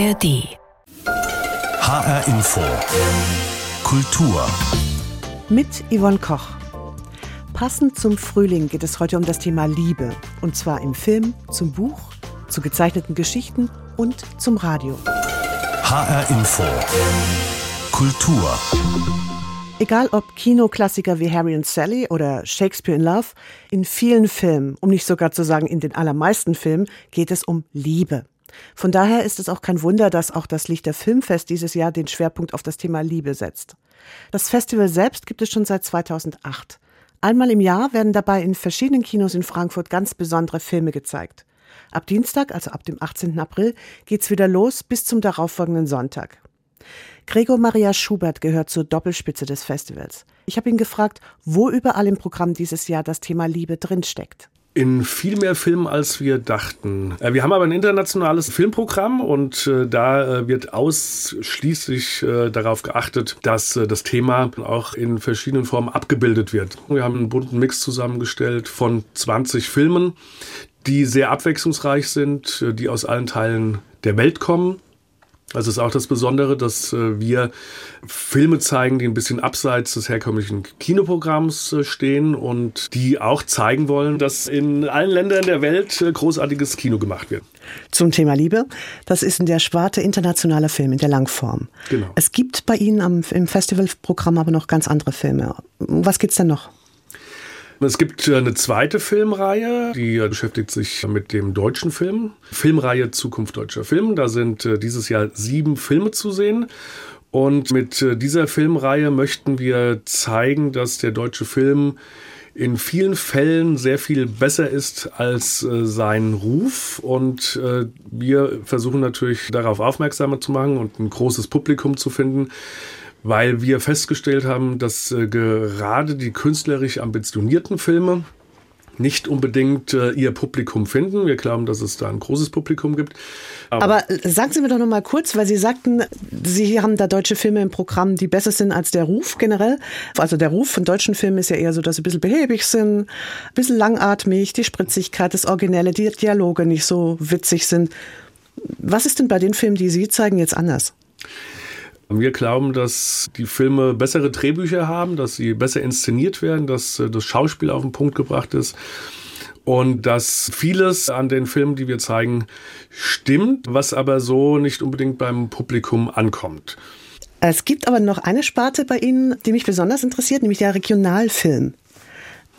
ARD. HR Info. Kultur. Mit Yvonne Koch. Passend zum Frühling geht es heute um das Thema Liebe. Und zwar im Film, zum Buch, zu gezeichneten Geschichten und zum Radio. HR Info. Kultur. Egal ob Kinoklassiker wie Harry und Sally oder Shakespeare in Love, in vielen Filmen, um nicht sogar zu sagen in den allermeisten Filmen, geht es um Liebe. Von daher ist es auch kein Wunder, dass auch das Lichter Filmfest dieses Jahr den Schwerpunkt auf das Thema Liebe setzt. Das Festival selbst gibt es schon seit 2008. Einmal im Jahr werden dabei in verschiedenen Kinos in Frankfurt ganz besondere Filme gezeigt. Ab Dienstag, also ab dem 18. April, geht's wieder los bis zum darauffolgenden Sonntag. Gregor Maria Schubert gehört zur Doppelspitze des Festivals. Ich habe ihn gefragt, wo überall im Programm dieses Jahr das Thema Liebe drinsteckt in viel mehr Filmen, als wir dachten. Äh, wir haben aber ein internationales Filmprogramm und äh, da äh, wird ausschließlich darauf geachtet, dass das Thema auch in verschiedenen Formen abgebildet wird. Wir haben einen bunten Mix zusammengestellt von 20 Filmen, die sehr abwechslungsreich sind, die aus allen Teilen der Welt kommen also ist auch das Besondere, dass äh, wir Filme zeigen, die ein bisschen abseits des herkömmlichen Kinoprogramms äh, stehen und die auch zeigen wollen, dass in allen Ländern der Welt äh, großartiges Kino gemacht wird. Zum Thema Liebe, das ist in der Sparte internationaler Film, in der Langform. Genau. Es gibt bei Ihnen am, im Festivalprogramm aber noch ganz andere Filme. Was gibt's denn noch? Es gibt äh, eine zweite Filmreihe, die beschäftigt sich mit dem deutschen Film. Filmreihe Zukunft deutscher Film. Da sind äh, dieses Jahr sieben Filme zu sehen. Und mit äh, dieser Filmreihe möchten wir zeigen, dass der deutsche Film in vielen Fällen sehr viel besser ist als äh, sein Ruf. Und äh, wir versuchen natürlich darauf aufmerksamer zu machen und ein großes Publikum zu finden, weil wir festgestellt haben, dass äh, gerade die künstlerisch ambitionierten Filme nicht unbedingt äh, ihr Publikum finden. Wir glauben, dass es da ein großes Publikum gibt. Aber, Aber äh, sagen Sie mir doch noch mal kurz, weil Sie sagten, Sie haben da deutsche Filme im Programm, die besser sind als der Ruf generell. Also der Ruf von deutschen Filmen ist ja eher so, dass sie ein bisschen behäbig sind, ein bisschen langatmig, die Spritzigkeit, das Originelle, die Dialoge nicht so witzig sind. Was ist denn bei den Filmen, die Sie zeigen, jetzt anders? Wir glauben, dass die Filme bessere Drehbücher haben, dass sie besser inszeniert werden, dass äh, das Schauspiel auf den Punkt gebracht ist und dass vieles an den Filmen, die wir zeigen, stimmt, was aber so nicht unbedingt beim Publikum ankommt. Es gibt aber noch eine Sparte bei Ihnen, die mich besonders interessiert, nämlich der Regionalfilm.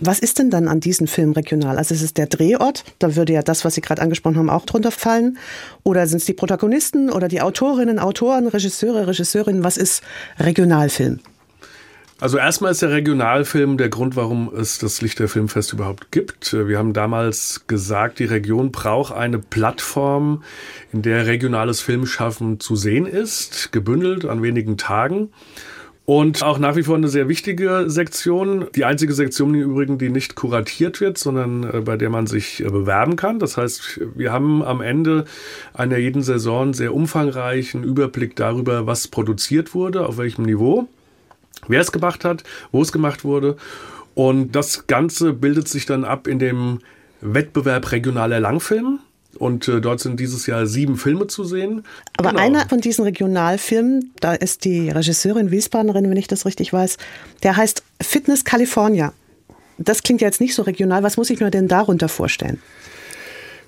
Was ist denn dann an diesem Film regional? Also ist es der Drehort, da würde ja das, was Sie gerade angesprochen haben, auch drunter fallen. Oder sind es die Protagonisten oder die Autorinnen, Autoren, Regisseure, Regisseurinnen? Was ist Regionalfilm? Also erstmal ist der Regionalfilm der Grund, warum es das Lichter Filmfest überhaupt gibt. Wir haben damals gesagt, die Region braucht eine Plattform, in der regionales Filmschaffen zu sehen ist, gebündelt an wenigen Tagen. Und auch nach wie vor eine sehr wichtige Sektion. Die einzige Sektion im Übrigen, die nicht kuratiert wird, sondern äh, bei der man sich äh, bewerben kann. Das heißt, wir haben am Ende einer jeden Saison sehr umfangreichen Überblick darüber, was produziert wurde, auf welchem Niveau, wer es gemacht hat, wo es gemacht wurde. Und das Ganze bildet sich dann ab in dem Wettbewerb regionaler Langfilm. Und äh, dort sind dieses Jahr sieben Filme zu sehen. Aber genau. einer von diesen Regionalfilmen, da ist die Regisseurin Wiesbadenerin, wenn ich das richtig weiß, der heißt Fitness California. Das klingt ja jetzt nicht so regional. Was muss ich mir denn darunter vorstellen?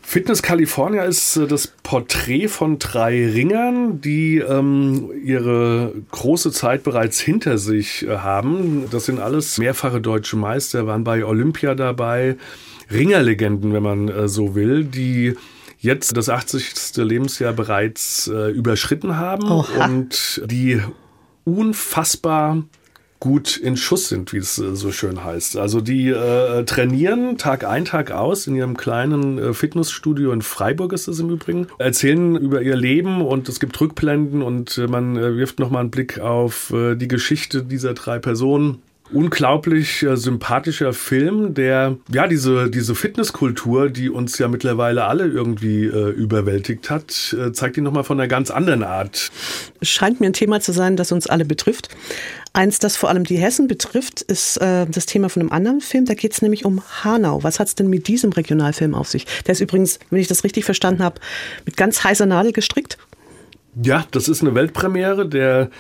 Fitness California ist äh, das Porträt von drei Ringern, die ähm, ihre große Zeit bereits hinter sich äh, haben. Das sind alles mehrfache deutsche Meister, waren bei Olympia dabei. Ringerlegenden, wenn man äh, so will, die jetzt das 80. Lebensjahr bereits äh, überschritten haben Oha. und die unfassbar gut in Schuss sind, wie es äh, so schön heißt. Also die äh, trainieren Tag ein, Tag aus in ihrem kleinen äh, Fitnessstudio in Freiburg ist es im Übrigen, erzählen über ihr Leben und es gibt Rückblenden und äh, man äh, wirft nochmal einen Blick auf äh, die Geschichte dieser drei Personen unglaublich äh, sympathischer Film, der ja diese, diese Fitnesskultur, die uns ja mittlerweile alle irgendwie äh, überwältigt hat, äh, zeigt ihn nochmal von einer ganz anderen Art. Scheint mir ein Thema zu sein, das uns alle betrifft. Eins, das vor allem die Hessen betrifft, ist äh, das Thema von einem anderen Film. Da geht es nämlich um Hanau. Was hat es denn mit diesem Regionalfilm auf sich? Der ist übrigens, wenn ich das richtig verstanden habe, mit ganz heißer Nadel gestrickt. Ja, das ist eine Weltpremiere. Der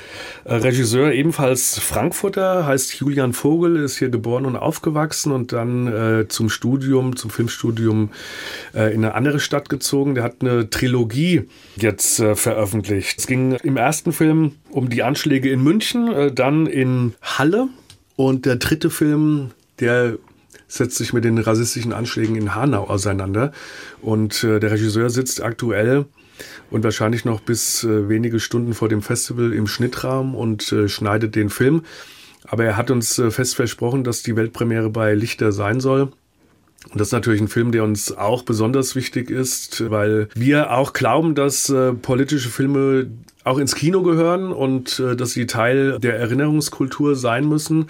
äh, Regisseur, ebenfalls Frankfurter, heißt Julian Vogel, ist hier geboren und aufgewachsen und dann äh, zum Studium, zum Filmstudium äh, in eine andere Stadt gezogen. Der hat eine Trilogie jetzt äh, veröffentlicht. Es ging im ersten Film um die Anschläge in München, äh, dann in Halle und der dritte Film, der setzt sich mit den rassistischen Anschlägen in Hanau auseinander. Und der Regisseur sitzt aktuell und wahrscheinlich noch bis äh, wenige Stunden vor dem Festival im Schnittraum und äh, schneidet den Film. Aber er hat uns äh, fest versprochen, dass die Weltpremiere bei Lichter sein soll. Und das ist natürlich ein Film, der uns auch besonders wichtig ist, weil wir auch glauben, dass äh, politische Filme auch ins Kino gehören und äh, dass sie Teil der Erinnerungskultur sein müssen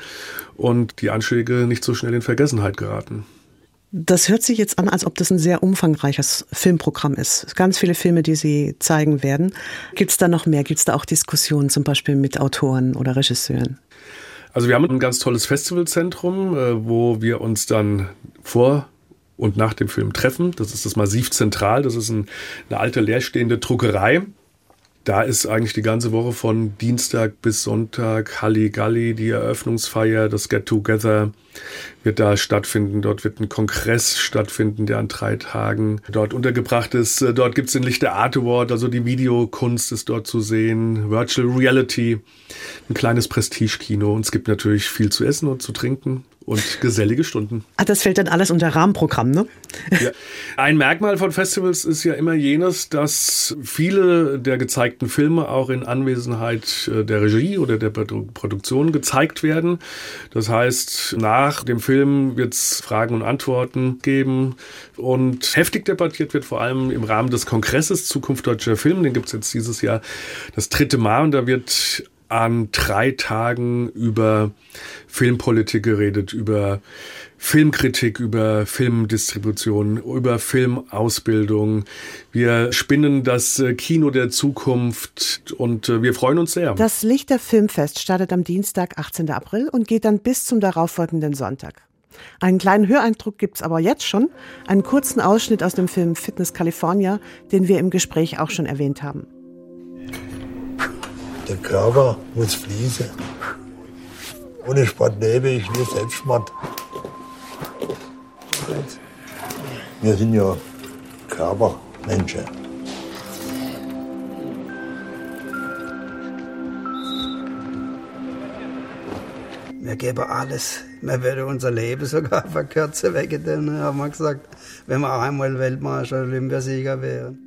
und die Anschläge nicht so schnell in Vergessenheit geraten. Das hört sich jetzt an, als ob das ein sehr umfangreiches Filmprogramm ist. Ganz viele Filme, die Sie zeigen werden. Gibt es da noch mehr? Gibt es da auch Diskussionen zum Beispiel mit Autoren oder Regisseuren? Also wir haben ein ganz tolles Festivalzentrum, äh, wo wir uns dann vor und nach dem Film treffen. Das ist das Massiv Zentral. Das ist ein, eine alte leerstehende Druckerei da ist eigentlich die ganze Woche von Dienstag bis Sonntag Halligalli, die Eröffnungsfeier, das Get Together wird da stattfinden. Dort wird ein Kongress stattfinden, der an drei Tagen dort untergebracht ist. Dort gibt es den Lichter Art Award, also die Videokunst ist dort zu sehen, Virtual Reality, ein kleines Prestigekino und es gibt natürlich viel zu essen und zu trinken und gesellige Stunden. Ah, das fällt dann alles unter Rahmenprogramm, ne? Ja. Ein Merkmal von Festivals ist ja immer jenes, dass viele der gezeigten Filme auch in Anwesenheit äh, der Regie oder der Produktion gezeigt werden. Das heißt, nach dem Film wird es Fragen und Antworten geben und heftig debattiert wird vor allem im Rahmen des Kongresses Zukunft deutscher Film. Den gibt es jetzt dieses Jahr das dritte Mal und da wird an drei Tagen über Filmpolitik geredet, über Filmkritik, über Filmdistribution, über Filmausbildung. Wir spinnen das äh, Kino der Zukunft und äh, wir freuen uns sehr. Das Lichter Filmfest startet am Dienstag, 18. April und geht dann bis zum darauffolgenden Sonntag. Einen kleinen Höreindruck gibt es aber jetzt schon, einen kurzen Ausschnitt aus dem Film Fitness California, den wir im Gespräch auch schon erwähnt haben. Der Körper muss fließen. Ohne Sport lebe ich nur Selbstmord. Wir sind ja Körpermenschen. Wir geben alles. Wir würden unser Leben sogar verkürzen wegen dem, haben wir gesagt, wenn wir einmal Weltmeister, Olympiasieger wären.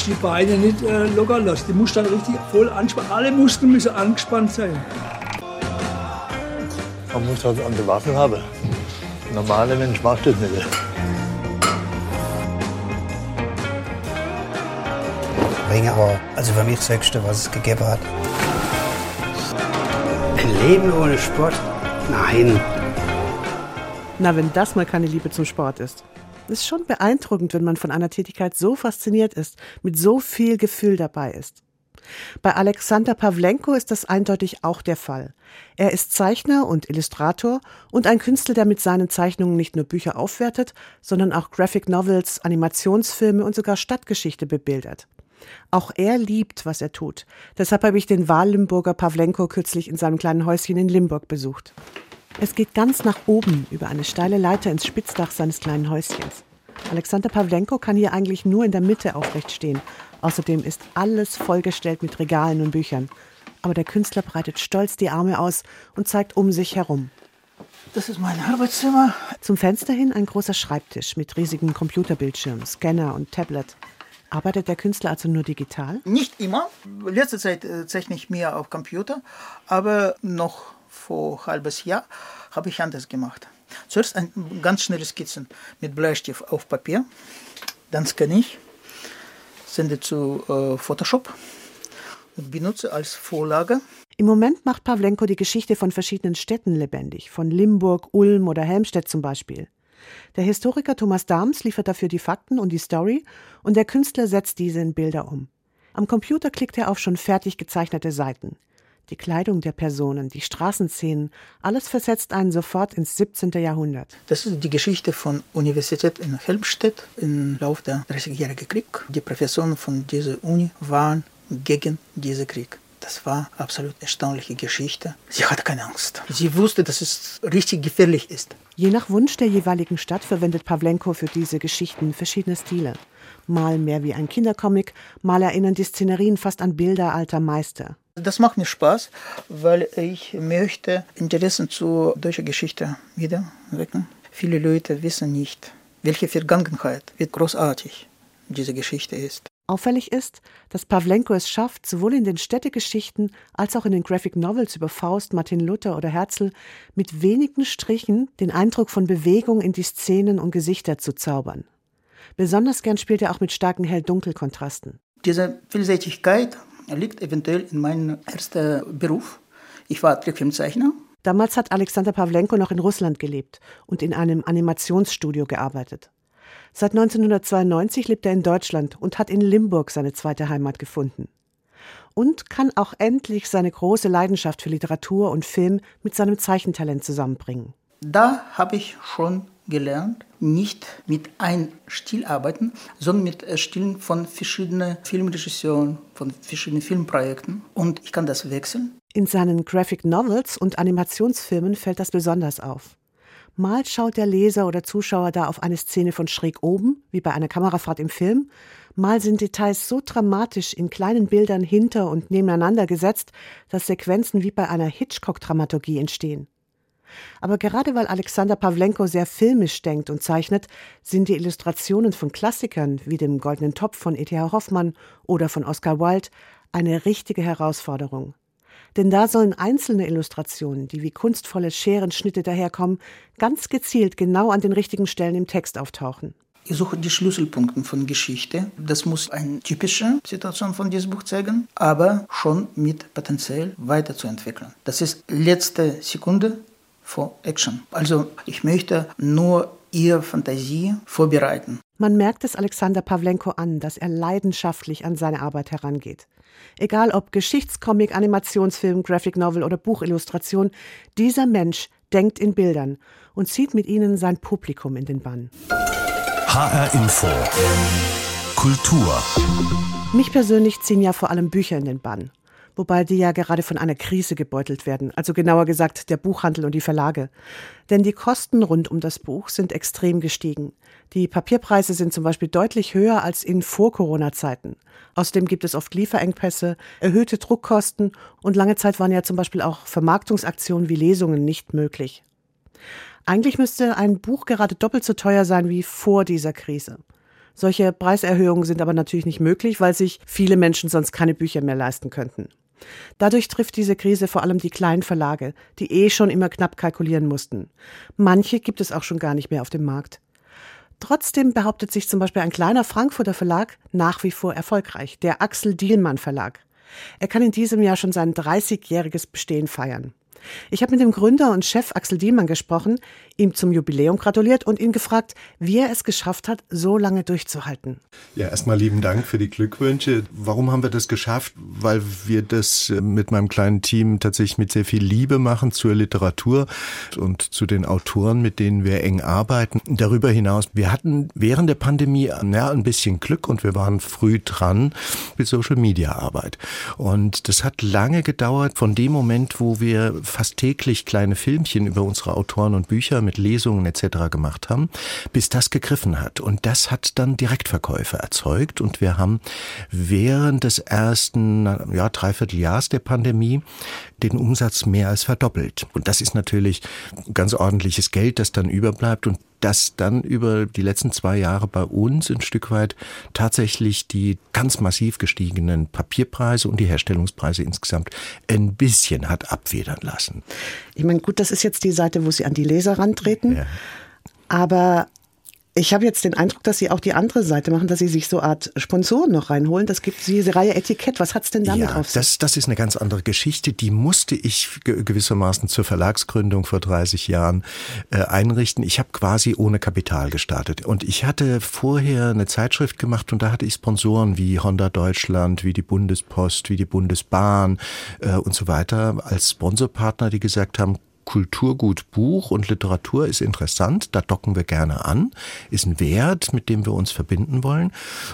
Darfst die Beine nicht äh, locker lassen. Die musst dann richtig voll anspannen. Alle Muskeln müssen angespannt sein. Man muss halt an der Waffe haben. Ein normaler Mensch macht das nicht. Ringe war also für mich das Höchste, was es gegeben hat. Ein Leben ohne Sport? Nein. Na, wenn das mal keine Liebe zum Sport ist. Es ist schon beeindruckend, wenn man von einer Tätigkeit so fasziniert ist, mit so viel Gefühl dabei ist. Bei Alexander Pawlenko ist das eindeutig auch der Fall. Er ist Zeichner und Illustrator und ein Künstler, der mit seinen Zeichnungen nicht nur Bücher aufwertet, sondern auch Graphic Novels, Animationsfilme und sogar Stadtgeschichte bebildert. Auch er liebt, was er tut. Deshalb habe ich den Wahllimburger Pawlenko kürzlich in seinem kleinen Häuschen in Limburg besucht. Es geht ganz nach oben über eine steile Leiter ins Spitzdach seines kleinen Häuschens. Alexander Pawlenko kann hier eigentlich nur in der Mitte aufrecht stehen. Außerdem ist alles vollgestellt mit Regalen und Büchern. Aber der Künstler breitet stolz die Arme aus und zeigt um sich herum. Das ist mein Arbeitszimmer. Zum Fenster hin ein großer Schreibtisch mit riesigem Computerbildschirm, Scanner und Tablet. Arbeitet der Künstler also nur digital? Nicht immer. Letzte Zeit äh, zeichne ich mehr auf Computer, aber noch vor halbes Jahr habe ich anders gemacht. Zuerst ein ganz schnelle Skizzen mit Bleistift auf Papier, dann scanne ich, sende zu äh, Photoshop und benutze als Vorlage. Im Moment macht Pawlenko die Geschichte von verschiedenen Städten lebendig, von Limburg, Ulm oder Helmstedt zum Beispiel. Der Historiker Thomas Dahms liefert dafür die Fakten und die Story und der Künstler setzt diese in Bilder um. Am Computer klickt er auf schon fertig gezeichnete Seiten. Die Kleidung der Personen, die Straßenszenen, alles versetzt einen sofort ins 17. Jahrhundert. Das ist die Geschichte von Universität in Helmstedt im Lauf der 30-jährigen Krieg. Die Professoren von dieser Uni waren gegen diesen Krieg. Das war absolut erstaunliche Geschichte. Sie hatte keine Angst. Sie wusste, dass es richtig gefährlich ist. Je nach Wunsch der jeweiligen Stadt verwendet Pawlenko für diese Geschichten verschiedene Stile. Mal mehr wie ein Kindercomic, mal erinnern die Szenerien fast an Bilder alter Meister. Das macht mir Spaß, weil ich möchte Interessen zu deutscher Geschichte wieder wecken. Viele Leute wissen nicht, welche Vergangenheit, wie großartig diese Geschichte ist. Auffällig ist, dass Pawlenko es schafft, sowohl in den Städtegeschichten als auch in den Graphic Novels über Faust, Martin Luther oder Herzl mit wenigen Strichen den Eindruck von Bewegung in die Szenen und Gesichter zu zaubern. Besonders gern spielt er auch mit starken Hell-Dunkel-Kontrasten. Diese Vielseitigkeit liegt eventuell in meinem ersten Beruf. Ich war Trickfilmzeichner. Damals hat Alexander Pawlenko noch in Russland gelebt und in einem Animationsstudio gearbeitet. Seit 1992 lebt er in Deutschland und hat in Limburg seine zweite Heimat gefunden. Und kann auch endlich seine große Leidenschaft für Literatur und Film mit seinem Zeichentalent zusammenbringen. Da habe ich schon gelernt, nicht mit einem Stil arbeiten, sondern mit Stilen von verschiedenen Filmregisseuren, von verschiedenen Filmprojekten. Und ich kann das wechseln. In seinen Graphic Novels und Animationsfilmen fällt das besonders auf. Mal schaut der Leser oder Zuschauer da auf eine Szene von schräg oben, wie bei einer Kamerafahrt im Film, mal sind Details so dramatisch in kleinen Bildern hinter und nebeneinander gesetzt, dass Sequenzen wie bei einer Hitchcock-Dramaturgie entstehen. Aber gerade weil Alexander Pawlenko sehr filmisch denkt und zeichnet, sind die Illustrationen von Klassikern wie dem Goldenen Topf von E.T.H. Hoffmann oder von Oscar Wilde eine richtige Herausforderung. Denn da sollen einzelne Illustrationen, die wie kunstvolle Scherenschnitte daherkommen, ganz gezielt genau an den richtigen Stellen im Text auftauchen. Ich suche die Schlüsselpunkte von Geschichte. Das muss eine typische Situation von diesem Buch zeigen, aber schon mit Potenzial weiterzuentwickeln. Das ist letzte Sekunde vor Action. Also ich möchte nur ihr Fantasie vorbereiten. Man merkt es Alexander Pawlenko an, dass er leidenschaftlich an seine Arbeit herangeht. Egal ob Geschichtscomic, Animationsfilm, Graphic Novel oder Buchillustration, dieser Mensch denkt in Bildern und zieht mit ihnen sein Publikum in den Bann. HR Info. Kultur. Mich persönlich ziehen ja vor allem Bücher in den Bann wobei die ja gerade von einer Krise gebeutelt werden, also genauer gesagt der Buchhandel und die Verlage. Denn die Kosten rund um das Buch sind extrem gestiegen. Die Papierpreise sind zum Beispiel deutlich höher als in Vor-Corona-Zeiten. Außerdem gibt es oft Lieferengpässe, erhöhte Druckkosten und lange Zeit waren ja zum Beispiel auch Vermarktungsaktionen wie Lesungen nicht möglich. Eigentlich müsste ein Buch gerade doppelt so teuer sein wie vor dieser Krise. Solche Preiserhöhungen sind aber natürlich nicht möglich, weil sich viele Menschen sonst keine Bücher mehr leisten könnten. Dadurch trifft diese Krise vor allem die kleinen Verlage, die eh schon immer knapp kalkulieren mussten. Manche gibt es auch schon gar nicht mehr auf dem Markt. Trotzdem behauptet sich zum Beispiel ein kleiner Frankfurter Verlag nach wie vor erfolgreich, der Axel Dielmann Verlag. Er kann in diesem Jahr schon sein 30-jähriges Bestehen feiern. Ich habe mit dem Gründer und Chef Axel Diemann gesprochen, ihm zum Jubiläum gratuliert und ihn gefragt, wie er es geschafft hat, so lange durchzuhalten. Ja, erstmal lieben Dank für die Glückwünsche. Warum haben wir das geschafft? Weil wir das äh, mit meinem kleinen Team tatsächlich mit sehr viel Liebe machen zur Literatur und zu den Autoren, mit denen wir eng arbeiten. Darüber hinaus, wir hatten während der Pandemie ja, ein bisschen Glück und wir waren früh dran mit Social Media Arbeit. Und das hat lange gedauert von dem Moment, wo wir fast täglich kleine Filmchen über unsere Autoren und Bücher mit Lesungen etc. gemacht haben, bis das gegriffen hat. Und das hat dann Direktverkäufe erzeugt. Und wir haben während des ersten ja, Dreivierteljahrs der Pandemie den Umsatz mehr als verdoppelt. Und das ist natürlich ganz ordentliches Geld, das dann überbleibt. Und dass dann über die letzten zwei Jahre bei uns ein Stück weit tatsächlich die ganz massiv gestiegenen Papierpreise und die Herstellungspreise insgesamt ein bisschen hat abwedern lassen. Ich meine, gut, das ist jetzt die Seite, wo Sie an die Leser rantreten. Ja. Aber Ich habe jetzt den Eindruck, dass Sie auch die andere Seite machen, dass Sie sich so Art Sponsoren noch reinholen. Das gibt diese Reihe Etikett. Was hat es denn damit ja, auf sich? Das, das ist eine ganz andere Geschichte. Die musste ich gewissermaßen zur Verlagsgründung vor 30 Jahren äh, einrichten. Ich habe quasi ohne Kapital gestartet. Und ich hatte vorher eine Zeitschrift gemacht und da hatte ich Sponsoren wie Honda Deutschland, wie die Bundespost, wie die Bundesbahn äh, und so weiter als Sponsorpartner, die gesagt haben, Kulturgut Buch und Literatur ist interessant, da docken wir gerne an, ist ein Wert, mit dem wir uns verbinden wollen.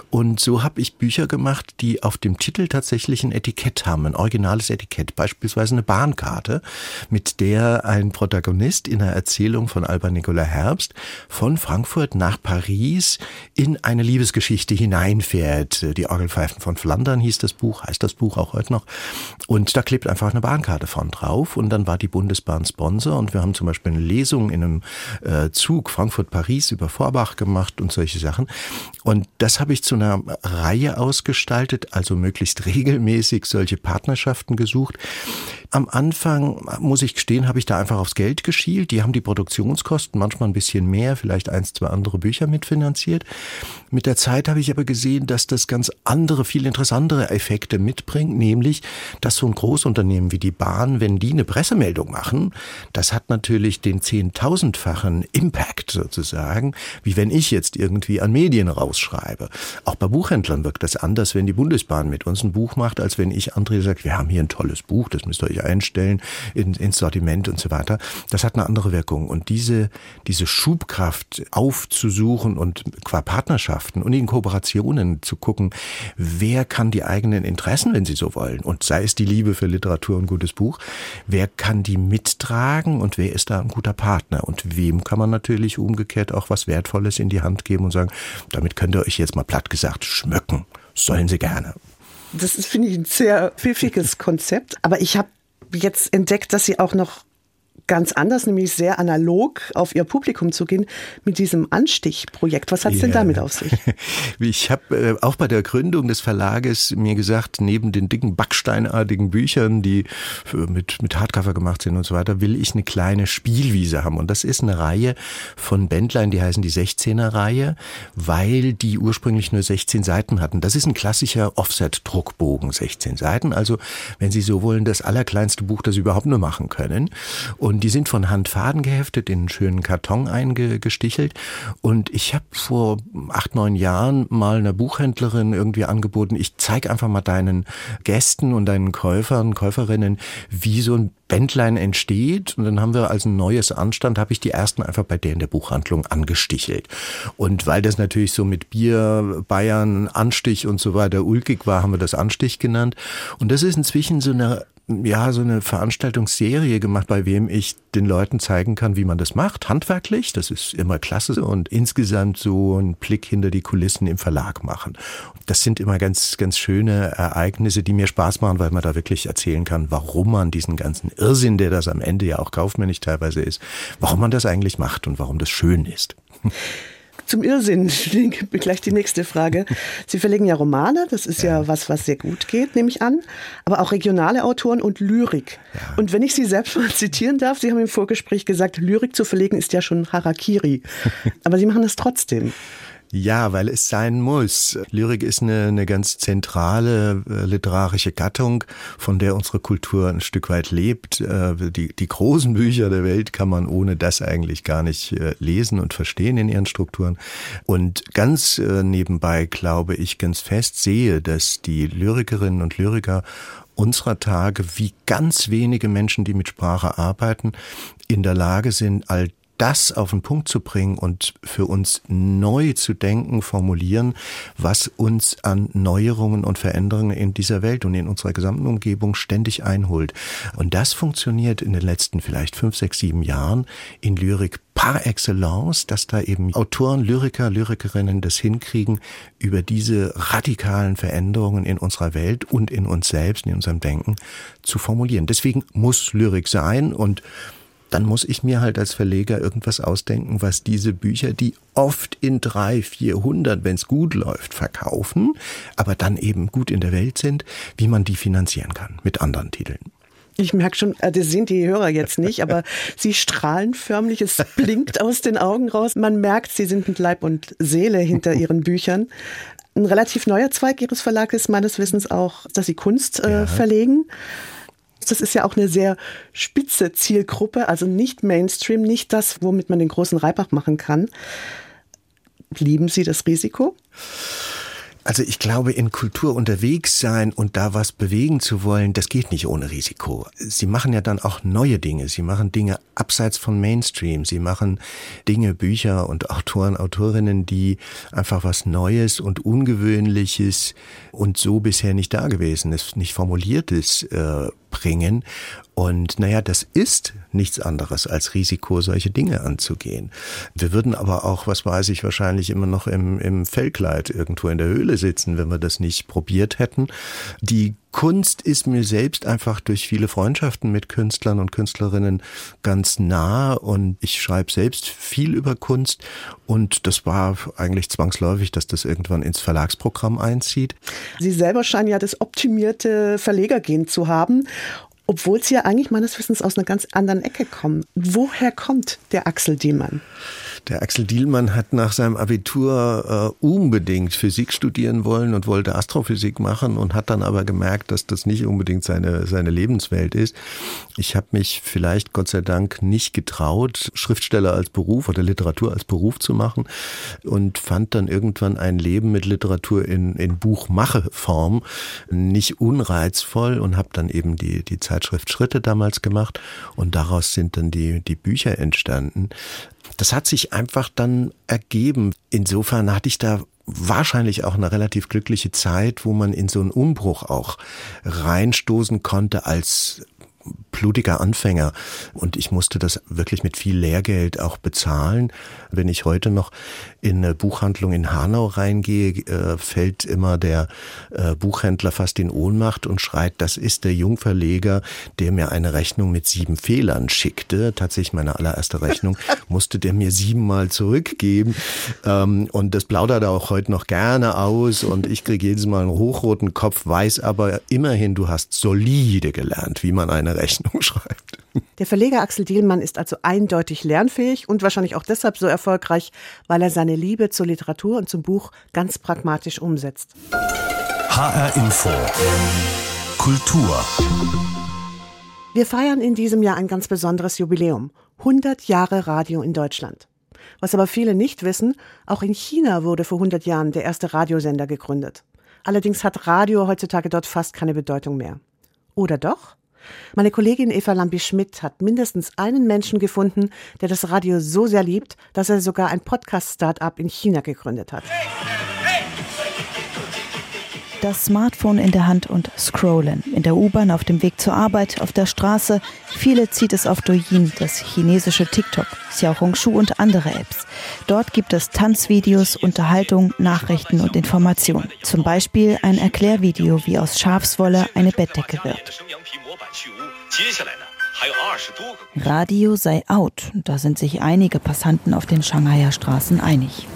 Und so habe ich Bücher gemacht, die auf dem Titel tatsächlich ein Etikett haben, ein originales Etikett, beispielsweise eine Bahnkarte, mit der ein Protagonist in einer Erzählung von Alba Nicola Herbst von Frankfurt nach Paris in eine Liebesgeschichte hineinfährt. Die Orgelpfeifen von Flandern hieß das Buch, heißt das Buch auch heute noch. Und da klebt einfach eine Bahnkarte von drauf und dann war die Bundesbahn Sponsor und wir haben zum Beispiel eine Lesung in einem äh, Zug Frankfurt-Paris über Vorbach gemacht und solche Sachen. Und das habe ich zu einer Reihe ausgestaltet, also möglichst regelmäßig solche Partnerschaften gesucht. Am Anfang, muss ich gestehen, habe ich da einfach aufs Geld geschielt. Die haben die Produktionskosten manchmal ein bisschen mehr, vielleicht eins, zwei andere Bücher mitfinanziert. Mit der Zeit habe ich aber gesehen, dass das ganz andere, viel interessantere Effekte mitbringt, nämlich, dass so ein Großunternehmen wie die Bahn, wenn die eine Pressemeldung machen, das hat natürlich den zehntausendfachen Impact sozusagen, wie wenn ich jetzt irgendwie an Medien rausschreibe. Auch bei Buchhändlern wirkt das anders, wenn die Bundesbahn mit uns ein Buch macht, als wenn ich André sagt, wir haben hier ein tolles Buch, das müsst ihr euch euch einstellen in, ins Sortiment und so weiter. Das hat eine andere Wirkung. Und diese, diese Schubkraft aufzusuchen und qua Partnerschaften und in Kooperationen zu gucken, wer kann die eigenen Interessen, wenn sie so wollen, und sei es die Liebe für Literatur und gutes Buch, wer kann die mittragen und wer ist da ein guter Partner? Und wem kann man natürlich umgekehrt auch was Wertvolles in die Hand geben und sagen, damit könnt ihr euch jetzt mal platt gesagt schmücken. Sollen sie gerne. Das ist, finde ich, ein sehr pfiffiges Konzept. Aber ich habe jetzt entdeckt, dass Sie auch noch ganz anders, nämlich sehr analog auf ihr Publikum zu gehen mit diesem Anstichprojekt. Was hat es yeah. denn damit auf sich? Ich habe äh, auch bei der Gründung des Verlages mir gesagt, neben den dicken backsteinartigen Büchern, die mit, mit Hardcover gemacht sind und so weiter, will ich eine kleine Spielwiese haben. Und das ist eine Reihe von Bändlein, die heißen die 16er Reihe, weil die ursprünglich nur 16 Seiten hatten. Das ist ein klassischer Offset-Druckbogen, 16 Seiten. Also, wenn Sie so wollen, das allerkleinste Buch, das Sie überhaupt nur machen können. Und und die sind von Hand Faden geheftet, in einen schönen Karton eingestichelt. Und ich habe vor acht, neun Jahren mal einer Buchhändlerin irgendwie angeboten, ich zeige einfach mal deinen Gästen und deinen Käufern, Käuferinnen, wie so ein Bändlein entsteht. Und dann haben wir als ein neues Anstand, habe ich die ersten einfach bei der in der Buchhandlung angestichelt. Und weil das natürlich so mit Bier, Bayern, Anstich und so weiter ulkig war, haben wir das Anstich genannt. Und das ist inzwischen so eine ja, so eine Veranstaltungsserie gemacht, bei wem ich den Leuten zeigen kann, wie man das macht, handwerklich. Das ist immer klasse und insgesamt so einen Blick hinter die Kulissen im Verlag machen. Das sind immer ganz, ganz schöne Ereignisse, die mir Spaß machen, weil man da wirklich erzählen kann, warum man diesen ganzen Irrsinn, der das am Ende ja auch kaufmännisch teilweise ist, warum man das eigentlich macht und warum das schön ist. Zum Irrsinn gleich die nächste Frage. Sie verlegen ja Romane, das ist ja, ja was, was sehr gut geht, nehme ich an, aber auch regionale Autoren und Lyrik. Ja. Und wenn ich Sie selbst mal zitieren darf, Sie haben im Vorgespräch gesagt, Lyrik zu verlegen ist ja schon Harakiri. aber Sie machen das trotzdem. Ja, weil es sein muss. Lyrik ist eine, eine ganz zentrale äh, literarische Gattung, von der unsere Kultur ein Stück weit lebt. Äh, die, die großen Bücher der Welt kann man ohne das eigentlich gar nicht äh, lesen und verstehen in ihren Strukturen. Und ganz äh, nebenbei glaube ich ganz fest sehe, dass die Lyrikerinnen und Lyriker unserer Tage, wie ganz wenige Menschen, die mit Sprache arbeiten, in der Lage sind, all das auf den Punkt zu bringen und für uns neu zu denken, formulieren, was uns an Neuerungen und Veränderungen in dieser Welt und in unserer gesamten Umgebung ständig einholt. Und das funktioniert in den letzten vielleicht fünf, sechs, sieben Jahren in Lyrik par excellence, dass da eben Autoren, Lyriker, Lyrikerinnen das hinkriegen, über diese radikalen Veränderungen in unserer Welt und in uns selbst, in unserem Denken zu formulieren. Deswegen muss Lyrik sein und dann muss ich mir halt als Verleger irgendwas ausdenken, was diese Bücher, die oft in drei, vierhundert, wenn es gut läuft, verkaufen, aber dann eben gut in der Welt sind, wie man die finanzieren kann mit anderen Titeln. Ich merke schon, äh, das sind die Hörer jetzt nicht, aber sie strahlen förmlich, es blinkt aus den Augen raus. Man merkt, sie sind mit Leib und Seele hinter ihren Büchern. Ein relativ neuer Zweig Ihres Verlages ist meines Wissens auch, dass Sie Kunst äh, ja. verlegen. Das ist ja auch eine sehr spitze Zielgruppe, also nicht Mainstream, nicht das, womit man den großen Reibach machen kann. Lieben Sie das Risiko? Also ich glaube, in Kultur unterwegs sein und da was bewegen zu wollen, das geht nicht ohne Risiko. Sie machen ja dann auch neue Dinge. Sie machen Dinge abseits von Mainstream. Sie machen Dinge, Bücher und Autoren, Autorinnen, die einfach was Neues und Ungewöhnliches und so bisher nicht dagewesenes, nicht formuliertes äh, bringen. Und naja, das ist nichts anderes als Risiko, solche Dinge anzugehen. Wir würden aber auch, was weiß ich, wahrscheinlich immer noch im, im Fellkleid irgendwo in der Höhle sitzen, wenn wir das nicht probiert hätten. Die Kunst ist mir selbst einfach durch viele Freundschaften mit Künstlern und Künstlerinnen ganz nah und ich schreibe selbst viel über Kunst und das war eigentlich zwangsläufig, dass das irgendwann ins Verlagsprogramm einzieht. Sie selber scheinen ja das optimierte Verlegergehen zu haben obwohl sie ja eigentlich meines Wissens aus einer ganz anderen Ecke kommen. Woher kommt der Axel Diemann? Der Axel Dielmann hat nach seinem Abitur äh, unbedingt Physik studieren wollen und wollte Astrophysik machen und hat dann aber gemerkt, dass das nicht unbedingt seine, seine Lebenswelt ist. Ich habe mich vielleicht Gott sei Dank nicht getraut, Schriftsteller als Beruf oder Literatur als Beruf zu machen und fand dann irgendwann ein Leben mit Literatur in, in Buchmacheform nicht unreizvoll und habe dann eben die, die Zeitschrift Schritte damals gemacht und daraus sind dann die, die Bücher entstanden. Das hat sich einfach dann ergeben. Insofern hatte ich da wahrscheinlich auch eine relativ glückliche Zeit, wo man in so einen Umbruch auch reinstoßen konnte als blutiger Anfänger und ich musste das wirklich mit viel Lehrgeld auch bezahlen. Wenn ich heute noch in eine Buchhandlung in Hanau reingehe, äh, fällt immer der äh, Buchhändler fast in Ohnmacht und schreit, das ist der Jungverleger, der mir eine Rechnung mit sieben Fehlern schickte. Tatsächlich meine allererste Rechnung musste der mir siebenmal zurückgeben ähm, und das plaudert er auch heute noch gerne aus und ich kriege jedes Mal einen hochroten Kopf, weiß aber immerhin, du hast solide gelernt, wie man eine Rechnung schreibt. Der Verleger Axel Dielmann ist also eindeutig lernfähig und wahrscheinlich auch deshalb so erfolgreich, weil er seine Liebe zur Literatur und zum Buch ganz pragmatisch umsetzt. HR Info. Kultur. Wir feiern in diesem Jahr ein ganz besonderes Jubiläum. 100 Jahre Radio in Deutschland. Was aber viele nicht wissen, auch in China wurde vor 100 Jahren der erste Radiosender gegründet. Allerdings hat Radio heutzutage dort fast keine Bedeutung mehr. Oder doch? Meine Kollegin Eva Lambi-Schmidt hat mindestens einen Menschen gefunden, der das Radio so sehr liebt, dass er sogar ein Podcast-Startup in China gegründet hat. Das Smartphone in der Hand und scrollen. In der U-Bahn, auf dem Weg zur Arbeit, auf der Straße. Viele zieht es auf Douyin, das chinesische TikTok, Xiaohongshu und andere Apps. Dort gibt es Tanzvideos, Unterhaltung, Nachrichten und Informationen. Zum Beispiel ein Erklärvideo, wie aus Schafswolle eine Bettdecke wird. Radio sei out. Da sind sich einige Passanten auf den Shanghaier Straßen einig.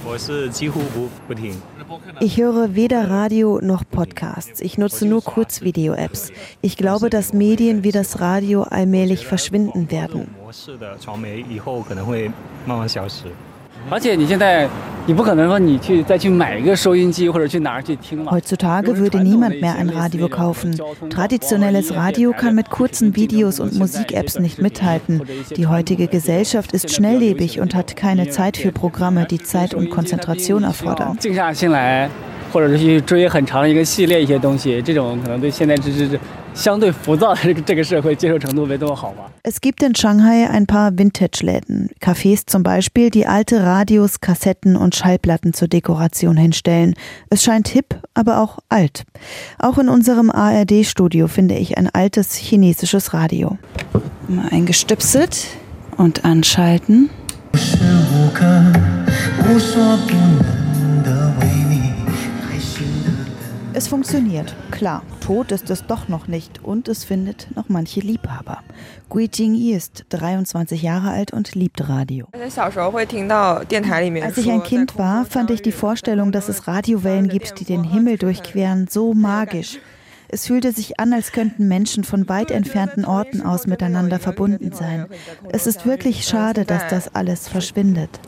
Ich höre weder Radio noch Podcasts. Ich nutze nur Kurzvideo-Apps. Ich glaube, dass Medien wie das Radio allmählich verschwinden werden. Heutzutage würde niemand mehr ein Radio kaufen. Traditionelles Radio kann mit kurzen Videos und Musik-Apps nicht mithalten. Die heutige Gesellschaft ist schnelllebig und hat keine Zeit für Programme, die Zeit und Konzentration erfordern. 或者是去追很长的一个系列一些东西，这种可能对现在这这相对浮躁的这 个这个社会接受程度没这么好吧。Es gibt in Shanghai ein paar Vintage-Läden, Cafés zum Beispiel, die alte Radios, Kassetten und Schallplatten zur Dekoration hinstellen. Es scheint hip, aber auch alt. Auch in unserem ARD-Studio finde ich ein altes chinesisches Radio. Mal eingestöpselt und anschalten. Es funktioniert, klar. Tot ist es doch noch nicht und es findet noch manche Liebhaber. Gui Jingyi ist 23 Jahre alt und liebt Radio. Als ich ein Kind war, fand ich die Vorstellung, dass es Radiowellen gibt, die den Himmel durchqueren, so magisch. Es fühlte sich an, als könnten Menschen von weit entfernten Orten aus miteinander verbunden sein. Es ist wirklich schade, dass das alles verschwindet.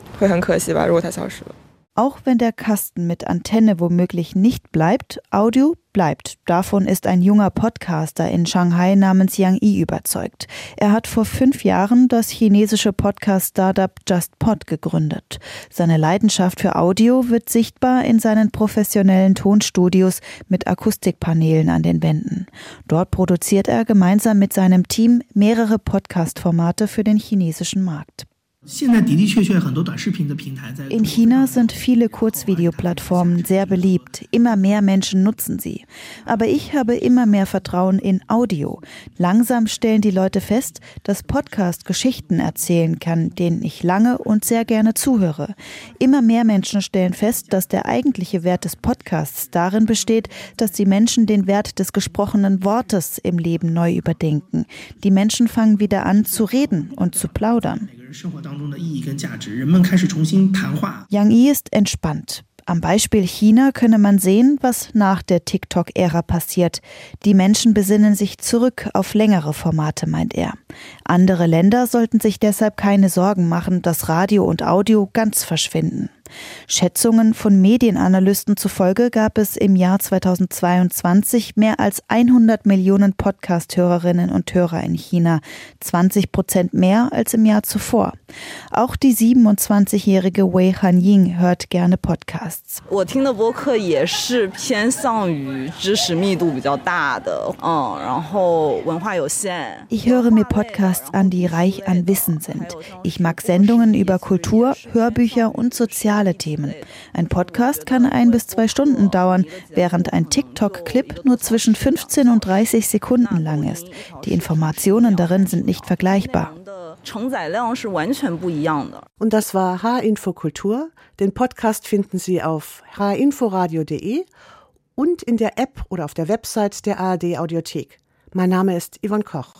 Auch wenn der Kasten mit Antenne womöglich nicht bleibt, Audio bleibt. Davon ist ein junger Podcaster in Shanghai namens Yang Yi überzeugt. Er hat vor fünf Jahren das chinesische Podcast-Startup JustPod gegründet. Seine Leidenschaft für Audio wird sichtbar in seinen professionellen Tonstudios mit Akustikpanelen an den Wänden. Dort produziert er gemeinsam mit seinem Team mehrere Podcast-Formate für den chinesischen Markt. In China sind viele Kurzvideoplattformen sehr beliebt. Immer mehr Menschen nutzen sie. Aber ich habe immer mehr Vertrauen in Audio. Langsam stellen die Leute fest, dass Podcast Geschichten erzählen kann, denen ich lange und sehr gerne zuhöre. Immer mehr Menschen stellen fest, dass der eigentliche Wert des Podcasts darin besteht, dass die Menschen den Wert des gesprochenen Wortes im Leben neu überdenken. Die Menschen fangen wieder an zu reden und zu plaudern. Yang Yi ist entspannt. Am Beispiel China könne man sehen, was nach der TikTok-Ära passiert. Die Menschen besinnen sich zurück auf längere Formate, meint er. Andere Länder sollten sich deshalb keine Sorgen machen, dass Radio und Audio ganz verschwinden. Schätzungen von Medienanalysten zufolge gab es im Jahr 2022 mehr als 100 Millionen Podcast-Hörerinnen und Hörer in China, 20 Prozent mehr als im Jahr zuvor. Auch die 27-jährige Wei Hanying hört gerne Podcasts. Ich höre mir Podcasts an, die reich an Wissen sind. Ich mag Sendungen über Kultur, Hörbücher und soziale soziale Themen. Ein Podcast kann ein bis zwei Stunden dauern, während ein TikTok-Clip nur zwischen 15 und 30 Sekunden lang ist. Die Informationen darin sind nicht vergleichbar. Und das war H-Info Kultur. Den Podcast finden Sie auf hinforadio.de und in der App oder auf der Website der ARD Audiothek. Mein Name ist Yvonne Koch.